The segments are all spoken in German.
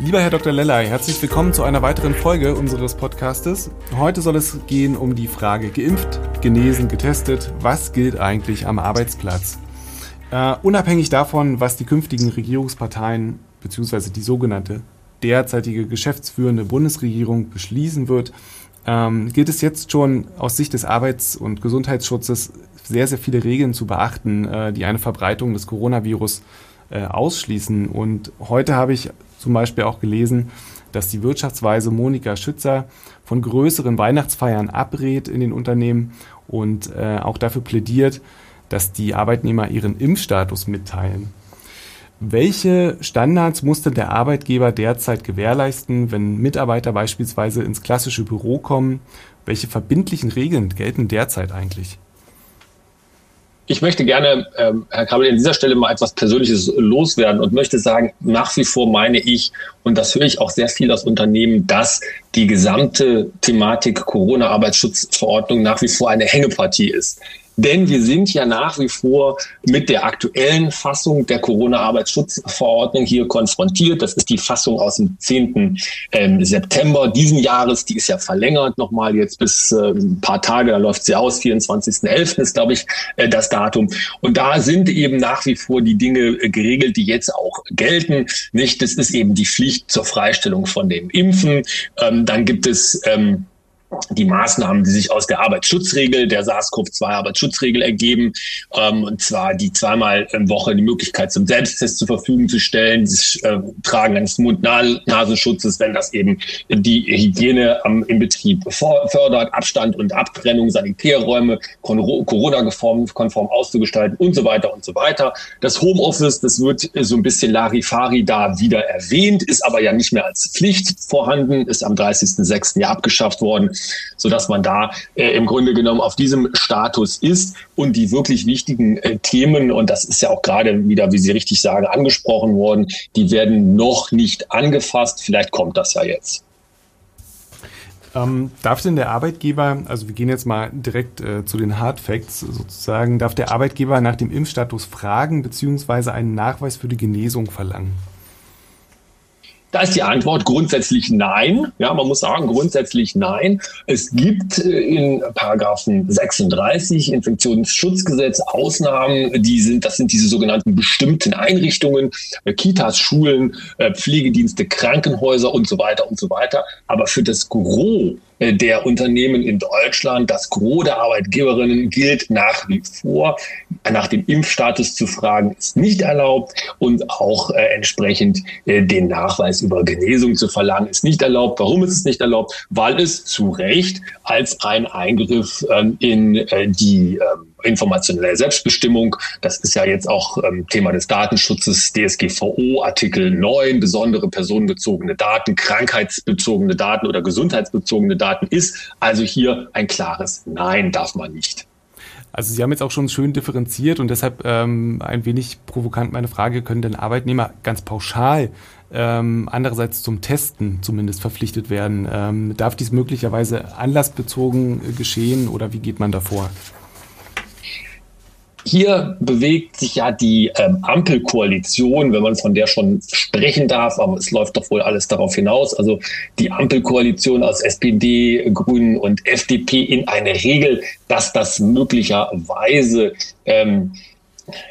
Lieber Herr Dr. Lellay, herzlich willkommen zu einer weiteren Folge unseres Podcastes. Heute soll es gehen um die Frage geimpft, genesen, getestet. Was gilt eigentlich am Arbeitsplatz? Uh, unabhängig davon, was die künftigen Regierungsparteien bzw. die sogenannte derzeitige geschäftsführende Bundesregierung beschließen wird, ähm, gilt es jetzt schon aus Sicht des Arbeits- und Gesundheitsschutzes sehr, sehr viele Regeln zu beachten, äh, die eine Verbreitung des Coronavirus äh, ausschließen. Und heute habe ich zum Beispiel auch gelesen, dass die Wirtschaftsweise Monika Schützer von größeren Weihnachtsfeiern abrät in den Unternehmen und äh, auch dafür plädiert, dass die Arbeitnehmer ihren Impfstatus mitteilen. Welche Standards muss denn der Arbeitgeber derzeit gewährleisten, wenn Mitarbeiter beispielsweise ins klassische Büro kommen? Welche verbindlichen Regeln gelten derzeit eigentlich? Ich möchte gerne, ähm, Herr Kabel, an dieser Stelle mal etwas Persönliches loswerden und möchte sagen, nach wie vor meine ich, und das höre ich auch sehr viel aus Unternehmen, dass die gesamte Thematik Corona-Arbeitsschutzverordnung nach wie vor eine Hängepartie ist. Denn wir sind ja nach wie vor mit der aktuellen Fassung der Corona-Arbeitsschutzverordnung hier konfrontiert. Das ist die Fassung aus dem 10. Ähm, September diesen Jahres. Die ist ja verlängert nochmal jetzt bis äh, ein paar Tage. Da läuft sie aus. 24.11. ist, glaube ich, äh, das Datum. Und da sind eben nach wie vor die Dinge äh, geregelt, die jetzt auch gelten. Nicht? Das ist eben die Pflicht zur Freistellung von dem Impfen. Ähm, dann gibt es ähm, die Maßnahmen, die sich aus der Arbeitsschutzregel, der SARS-CoV-2-Arbeitsschutzregel ergeben, ähm, und zwar die zweimal in Woche die Möglichkeit zum Selbsttest zur Verfügung zu stellen, das äh, Tragen eines Mund-Nasenschutzes, wenn das eben die Hygiene am, im Betrieb fördert, Abstand und Abtrennung, Sanitärräume Corona-konform auszugestalten und so weiter und so weiter. Das Homeoffice, das wird so ein bisschen Larifari da wieder erwähnt, ist aber ja nicht mehr als Pflicht vorhanden, ist am 30.06. ja abgeschafft worden so dass man da äh, im Grunde genommen auf diesem Status ist und die wirklich wichtigen äh, Themen, und das ist ja auch gerade wieder, wie Sie richtig sagen, angesprochen worden, die werden noch nicht angefasst. Vielleicht kommt das ja jetzt. Ähm, darf denn der Arbeitgeber, also wir gehen jetzt mal direkt äh, zu den Hard Facts sozusagen, darf der Arbeitgeber nach dem Impfstatus fragen bzw. einen Nachweis für die Genesung verlangen? Da ist die Antwort grundsätzlich nein. Ja, man muss sagen, grundsätzlich nein. Es gibt äh, in Paragraphen 36 Infektionsschutzgesetz Ausnahmen, die sind, das sind diese sogenannten bestimmten Einrichtungen, äh, Kitas, Schulen, äh, Pflegedienste, Krankenhäuser und so weiter und so weiter. Aber für das Gros der Unternehmen in Deutschland. Das Gros der Arbeitgeberinnen gilt nach wie vor. Nach dem Impfstatus zu fragen ist nicht erlaubt und auch äh, entsprechend äh, den Nachweis über Genesung zu verlangen ist nicht erlaubt. Warum ist es nicht erlaubt? Weil es zu Recht als ein Eingriff ähm, in äh, die ähm, informationelle Selbstbestimmung. Das ist ja jetzt auch ähm, Thema des Datenschutzes, DSGVO, Artikel 9, besondere personenbezogene Daten, krankheitsbezogene Daten oder gesundheitsbezogene Daten ist. Also hier ein klares Nein darf man nicht. Also Sie haben jetzt auch schon schön differenziert und deshalb ähm, ein wenig provokant meine Frage, können denn Arbeitnehmer ganz pauschal ähm, andererseits zum Testen zumindest verpflichtet werden? Ähm, darf dies möglicherweise anlassbezogen äh, geschehen oder wie geht man davor? Hier bewegt sich ja die ähm, Ampelkoalition, wenn man von der schon sprechen darf, aber es läuft doch wohl alles darauf hinaus. Also die Ampelkoalition aus SPD, Grünen und FDP in eine Regel, dass das möglicherweise ähm,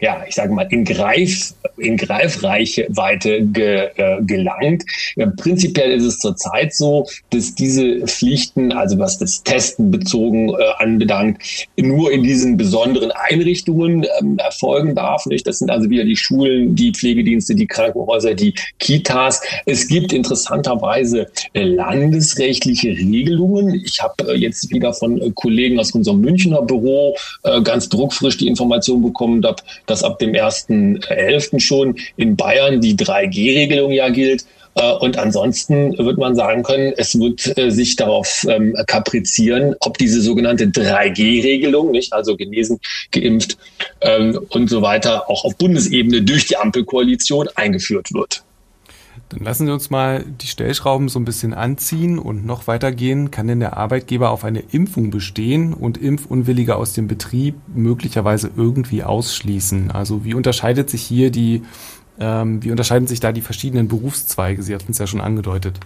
ja, ich sage mal, in, Greif, in Greifreichweite ge, äh, gelangt. Ja, prinzipiell ist es zurzeit so, dass diese Pflichten, also was das Testen bezogen äh, anbelangt, nur in diesen besonderen Einrichtungen ähm, erfolgen darf. Nicht? Das sind also wieder die Schulen, die Pflegedienste, die Krankenhäuser, die Kitas. Es gibt interessanterweise äh, landesrechtliche Regelungen. Ich habe äh, jetzt wieder von äh, Kollegen aus unserem Münchner Büro äh, ganz druckfrisch die Information bekommen, dass ab dem 1.11. schon in Bayern die 3G-Regelung ja gilt. Äh, und ansonsten wird man sagen können, es wird äh, sich darauf ähm, kaprizieren, ob diese sogenannte 3G-Regelung, nicht also genesen, geimpft ähm, und so weiter, auch auf Bundesebene durch die Ampelkoalition eingeführt wird. Dann lassen Sie uns mal die Stellschrauben so ein bisschen anziehen und noch weitergehen. Kann denn der Arbeitgeber auf eine Impfung bestehen und Impfunwillige aus dem Betrieb möglicherweise irgendwie ausschließen? Also wie unterscheidet sich hier die, ähm, wie unterscheiden sich da die verschiedenen Berufszweige? Sie hatten es ja schon angedeutet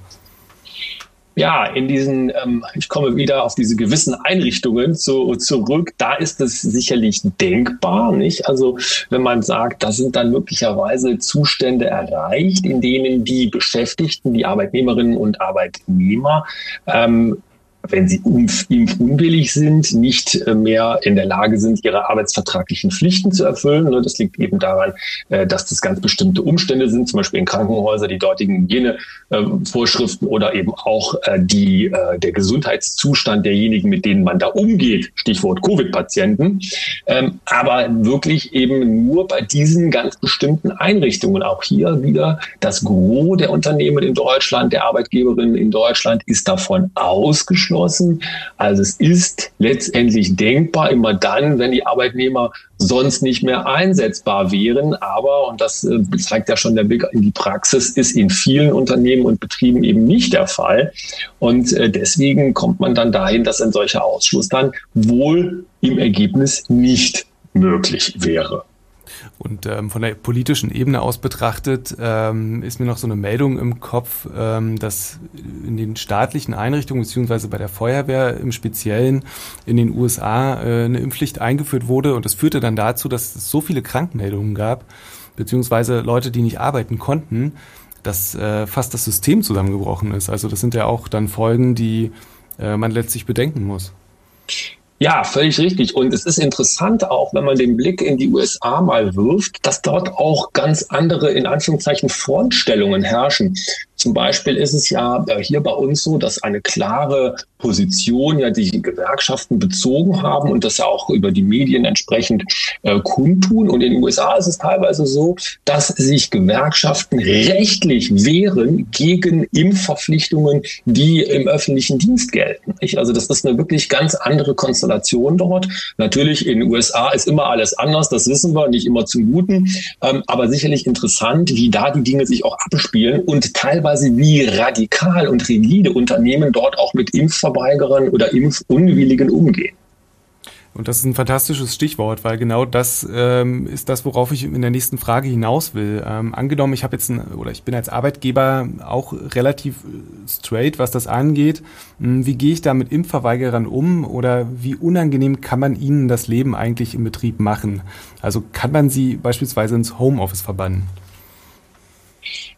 ja, in diesen, ähm, ich komme wieder auf diese gewissen Einrichtungen zu, zurück, da ist es sicherlich denkbar, nicht? Also wenn man sagt, da sind dann möglicherweise Zustände erreicht, in denen die Beschäftigten, die Arbeitnehmerinnen und Arbeitnehmer ähm, wenn sie impfunwillig sind, nicht äh, mehr in der Lage sind, ihre arbeitsvertraglichen Pflichten zu erfüllen. Ne, das liegt eben daran, äh, dass das ganz bestimmte Umstände sind, zum Beispiel in Krankenhäusern die dortigen Hygienevorschriften oder eben auch äh, die, der Gesundheitszustand derjenigen, mit denen man da umgeht, Stichwort Covid-Patienten, ähm, aber wirklich eben nur bei diesen ganz bestimmten Einrichtungen. Auch hier wieder das Gros der Unternehmen in Deutschland, der Arbeitgeberinnen in Deutschland ist davon ausgeschlossen ausgeschlossen. Also es ist letztendlich denkbar, immer dann, wenn die Arbeitnehmer sonst nicht mehr einsetzbar wären. Aber, und das äh, zeigt ja schon der Blick in die Praxis, ist in vielen Unternehmen und Betrieben eben nicht der Fall. Und äh, deswegen kommt man dann dahin, dass ein solcher Ausschluss dann wohl im Ergebnis nicht möglich wäre. Und ähm, von der politischen Ebene aus betrachtet ähm, ist mir noch so eine Meldung im Kopf, ähm, dass in den staatlichen Einrichtungen beziehungsweise bei der Feuerwehr im Speziellen in den USA äh, eine Impfpflicht eingeführt wurde und das führte dann dazu, dass es so viele Krankmeldungen gab, beziehungsweise Leute, die nicht arbeiten konnten, dass äh, fast das System zusammengebrochen ist. Also das sind ja auch dann Folgen, die äh, man letztlich bedenken muss. Ja, völlig richtig. Und es ist interessant auch, wenn man den Blick in die USA mal wirft, dass dort auch ganz andere, in Anführungszeichen, Frontstellungen herrschen. Zum Beispiel ist es ja äh, hier bei uns so, dass eine klare Position ja die Gewerkschaften bezogen haben und das ja auch über die Medien entsprechend äh, kundtun. Und in den USA ist es teilweise so, dass sich Gewerkschaften rechtlich wehren gegen Impfverpflichtungen, die im öffentlichen Dienst gelten. Also das ist eine wirklich ganz andere Konstellation dort. Natürlich in den USA ist immer alles anders, das wissen wir, nicht immer zum Guten, ähm, aber sicherlich interessant, wie da die Dinge sich auch abspielen und teilweise teilweise, wie radikal und rigide Unternehmen dort auch mit Impfverweigerern oder Impfunwilligen umgehen. Und das ist ein fantastisches Stichwort, weil genau das ähm, ist das, worauf ich in der nächsten Frage hinaus will. Ähm, angenommen, ich habe jetzt ein, oder ich bin als Arbeitgeber auch relativ äh, straight, was das angeht. Hm, wie gehe ich da mit Impfverweigerern um oder wie unangenehm kann man ihnen das Leben eigentlich im Betrieb machen? Also kann man sie beispielsweise ins Homeoffice verbannen?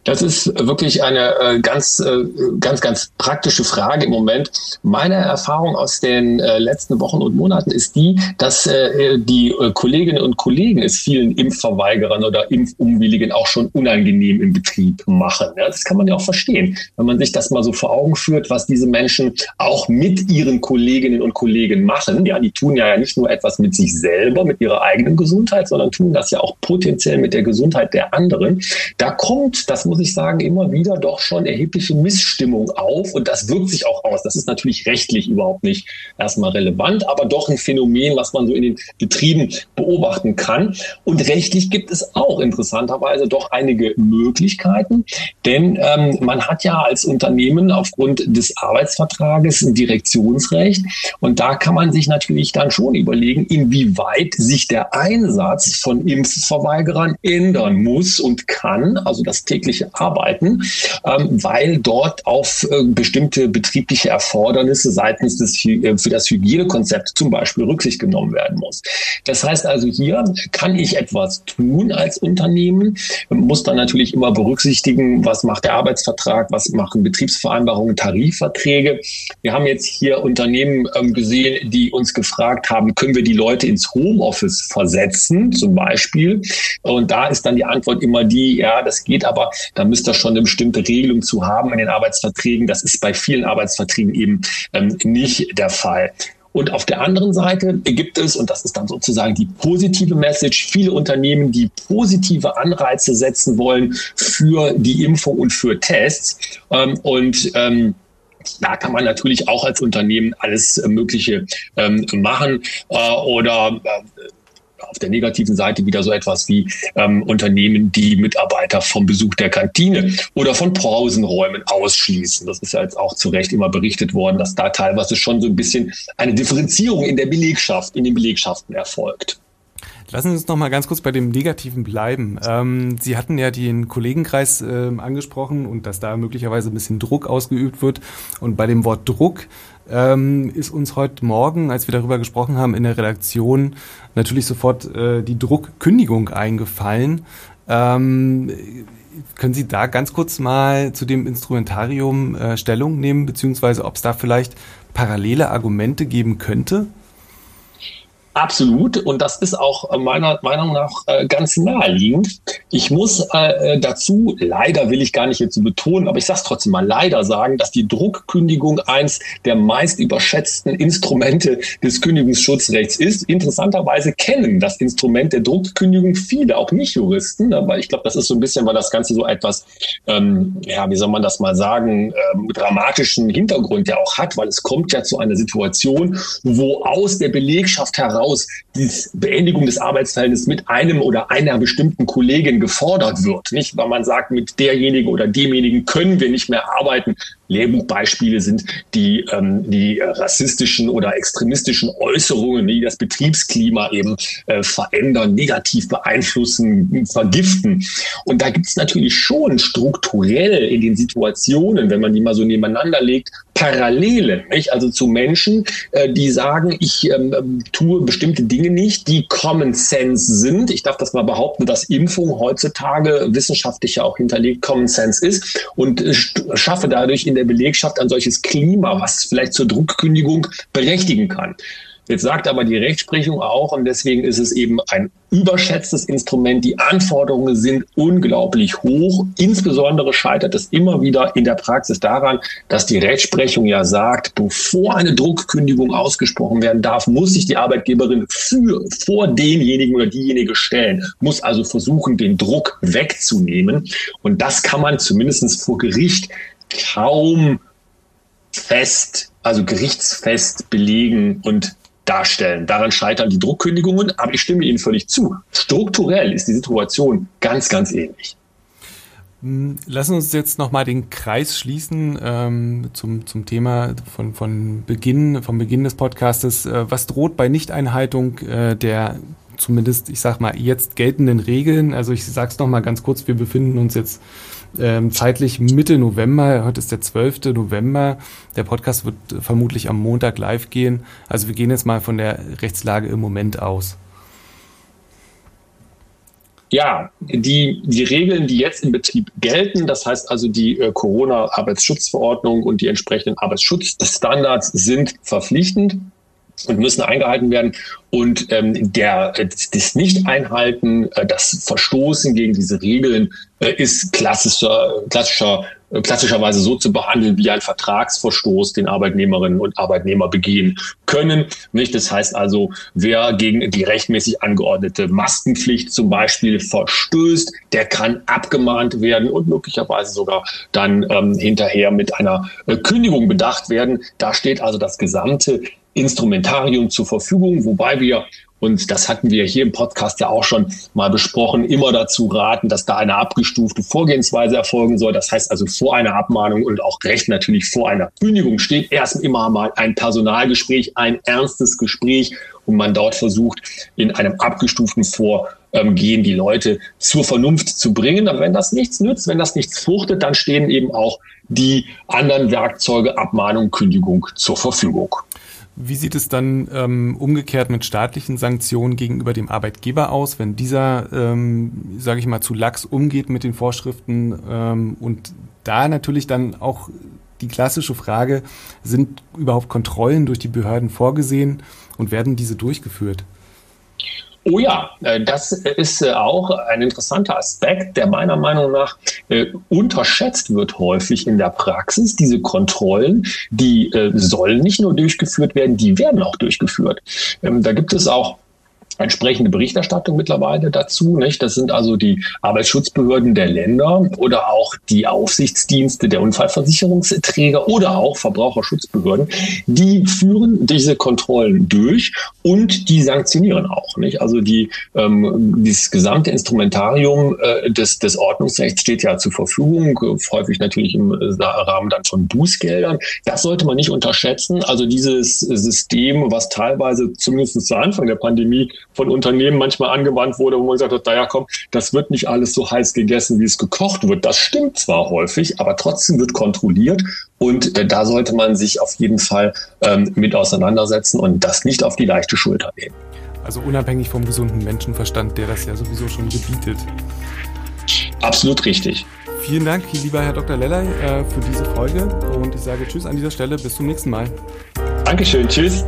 Das ist wirklich eine äh, ganz, äh, ganz, ganz praktische Frage im Moment. Meine Erfahrung aus den äh, letzten Wochen und Monaten ist die, dass die Kolleginnen und Kollegen es vielen Impfverweigerern oder Impfunwilligen auch schon unangenehm im Betrieb machen. Das kann man ja auch verstehen, wenn man sich das mal so vor Augen führt, was diese Menschen auch mit ihren Kolleginnen und Kollegen machen. Ja, die tun ja nicht nur etwas mit sich selber, mit ihrer eigenen Gesundheit, sondern tun das ja auch potenziell mit der Gesundheit der anderen. Da kommt, das muss ich sagen, immer wieder doch schon erhebliche Missstimmung auf und das wirkt sich auch aus. Das ist natürlich rechtlich überhaupt nicht erstmal relevant, aber doch ein Phänomen, was man so in den Betrieben beobachten kann. Und rechtlich gibt es auch interessanterweise doch einige Möglichkeiten, denn ähm, man hat ja als Unternehmen aufgrund des Arbeitsvertrages ein Direktionsrecht und da kann man sich natürlich dann schon überlegen, inwieweit sich der Einsatz von Impfverweigerern ändern muss und kann, also das tägliche arbeiten, ähm, weil dort auf äh, bestimmte betriebliche Erfordernisse seitens des äh, für das Hygienekonzept zum Beispiel Rücksicht genommen werden muss. Das heißt also, hier kann ich etwas tun als Unternehmen, muss dann natürlich immer berücksichtigen, was macht der Arbeitsvertrag, was machen Betriebsvereinbarungen, Tarifverträge. Wir haben jetzt hier Unternehmen ähm, gesehen, die uns gefragt haben, können wir die Leute ins Homeoffice versetzen, zum Beispiel. Und da ist dann die Antwort immer die, ja, das geht aber da müsste schon eine bestimmte Regelung zu haben in den Arbeitsverträgen. Das ist bei vielen Arbeitsverträgen eben ähm, nicht der Fall. Und auf der anderen Seite gibt es, und das ist dann sozusagen die positive Message, viele Unternehmen, die positive Anreize setzen wollen für die Impfung und für Tests. Ähm, und ähm, da kann man natürlich auch als Unternehmen alles Mögliche ähm, machen äh, oder äh, auf der negativen Seite wieder so etwas wie ähm, Unternehmen, die Mitarbeiter vom Besuch der Kantine oder von Pausenräumen ausschließen. Das ist ja jetzt auch zu Recht immer berichtet worden, dass da teilweise schon so ein bisschen eine Differenzierung in der Belegschaft, in den Belegschaften erfolgt. Lassen Sie uns noch mal ganz kurz bei dem Negativen bleiben. Ähm, Sie hatten ja den Kollegenkreis äh, angesprochen und dass da möglicherweise ein bisschen Druck ausgeübt wird. Und bei dem Wort Druck ähm, ist uns heute Morgen, als wir darüber gesprochen haben, in der Redaktion natürlich sofort äh, die Druckkündigung eingefallen. Ähm, können Sie da ganz kurz mal zu dem Instrumentarium äh, Stellung nehmen, beziehungsweise ob es da vielleicht parallele Argumente geben könnte? Absolut. Und das ist auch meiner Meinung nach äh, ganz naheliegend. Ich muss äh, dazu, leider will ich gar nicht so betonen, aber ich sage es trotzdem mal leider sagen, dass die Druckkündigung eins der meist überschätzten Instrumente des Kündigungsschutzrechts ist. Interessanterweise kennen das Instrument der Druckkündigung viele, auch Nicht-Juristen, aber ich glaube, das ist so ein bisschen, weil das Ganze so etwas, ähm, ja, wie soll man das mal sagen, ähm, dramatischen Hintergrund ja auch hat, weil es kommt ja zu einer Situation, wo aus der Belegschaft heraus heraus die Beendigung des Arbeitsverhältnisses mit einem oder einer bestimmten Kollegin gefordert wird. Nicht, weil man sagt, mit derjenigen oder demjenigen können wir nicht mehr arbeiten. Lehrbuchbeispiele sind die, ähm, die rassistischen oder extremistischen Äußerungen, die das Betriebsklima eben äh, verändern, negativ beeinflussen, vergiften. Und da gibt es natürlich schon strukturell in den Situationen, wenn man die mal so nebeneinander legt, Parallelen, nicht? also zu Menschen, äh, die sagen, ich ähm, tue bestimmte Dinge nicht, die Common Sense sind. Ich darf das mal behaupten, dass Impfung heutzutage wissenschaftlich ja auch hinterlegt Common Sense ist und äh, schaffe dadurch in der Belegschaft ein solches Klima, was vielleicht zur Druckkündigung berechtigen kann. Jetzt sagt aber die Rechtsprechung auch, und deswegen ist es eben ein überschätztes Instrument. Die Anforderungen sind unglaublich hoch. Insbesondere scheitert es immer wieder in der Praxis daran, dass die Rechtsprechung ja sagt, bevor eine Druckkündigung ausgesprochen werden darf, muss sich die Arbeitgeberin für, vor denjenigen oder diejenige stellen, muss also versuchen, den Druck wegzunehmen. Und das kann man zumindest vor Gericht kaum fest, also gerichtsfest belegen und darstellen. Daran scheitern die Druckkündigungen, aber ich stimme Ihnen völlig zu. Strukturell ist die Situation ganz, ganz ähnlich. Hm, lassen uns jetzt nochmal den Kreis schließen ähm, zum, zum Thema von, von Beginn, vom Beginn des Podcastes. Äh, was droht bei Nichteinhaltung äh, der zumindest, ich sag mal, jetzt geltenden Regeln? Also ich sage es nochmal ganz kurz, wir befinden uns jetzt ähm, zeitlich Mitte November. Heute ist der 12. November. Der Podcast wird vermutlich am Montag live gehen. Also wir gehen jetzt mal von der Rechtslage im Moment aus. Ja, die, die Regeln, die jetzt im Betrieb gelten, das heißt also die äh, Corona-Arbeitsschutzverordnung und die entsprechenden Arbeitsschutzstandards sind verpflichtend und müssen eingehalten werden. Und ähm, der, das Nicht-Einhalten, äh, das Verstoßen gegen diese Regeln äh, ist klassischer, klassischer, äh, klassischerweise so zu behandeln wie ein Vertragsverstoß, den Arbeitnehmerinnen und Arbeitnehmer begehen können. Nicht? Das heißt also, wer gegen die rechtmäßig angeordnete Maskenpflicht zum Beispiel verstößt, der kann abgemahnt werden und möglicherweise sogar dann ähm, hinterher mit einer äh, Kündigung bedacht werden. Da steht also das gesamte Instrumentarium zur Verfügung, wobei wir und das hatten wir hier im Podcast ja auch schon mal besprochen, immer dazu raten, dass da eine abgestufte Vorgehensweise erfolgen soll. Das heißt also vor einer Abmahnung und auch recht natürlich vor einer Kündigung steht erst immer mal ein Personalgespräch, ein ernstes Gespräch und man dort versucht, in einem abgestuften Vorgehen die Leute zur Vernunft zu bringen. Aber wenn das nichts nützt, wenn das nichts fruchtet, dann stehen eben auch die anderen Werkzeuge Abmahnung, Kündigung zur Verfügung. Wie sieht es dann ähm, umgekehrt mit staatlichen Sanktionen gegenüber dem Arbeitgeber aus, wenn dieser, ähm, sage ich mal, zu lax umgeht mit den Vorschriften ähm, und da natürlich dann auch die klassische Frage, sind überhaupt Kontrollen durch die Behörden vorgesehen und werden diese durchgeführt? Oh ja, äh, das ist äh, auch ein interessanter Aspekt, der meiner Meinung nach äh, unterschätzt wird häufig in der Praxis. Diese Kontrollen, die sollen nicht nur durchgeführt werden, die werden auch durchgeführt. Ähm, da gibt es auch entsprechende Berichterstattung mittlerweile dazu. Nicht? Das sind also die Arbeitsschutzbehörden der Länder oder auch die Aufsichtsdienste der Unfallversicherungsträger oder auch Verbraucherschutzbehörden. Die führen diese Kontrollen durch und die sanktionieren auch. Nicht? Also die, ähm, dieses gesamte Instrumentarium äh, des, des Ordnungsrechts steht ja zur Verfügung, häufig natürlich im Rahmen dann von Bußgeldern. Das sollte man nicht unterschätzen. Also dieses System, was teilweise zumindest zu Anfang der Pandemie von Unternehmen manchmal angewandt wurde, wo man gesagt hat, naja, komm, das wird nicht alles so heiß gegessen, wie es gekocht wird. Das stimmt zwar häufig, aber trotzdem wird kontrolliert und äh, da sollte man sich auf jeden Fall ähm, mit auseinandersetzen und das nicht auf die leichte Schulter nehmen. Also unabhängig vom gesunden Menschenverstand, der das ja sowieso schon gebietet. Absolut richtig. Vielen Dank, lieber Herr Dr. Lellay, äh, für diese Folge und ich sage Tschüss an dieser Stelle. Bis zum nächsten Mal. Dankeschön. Tschüss.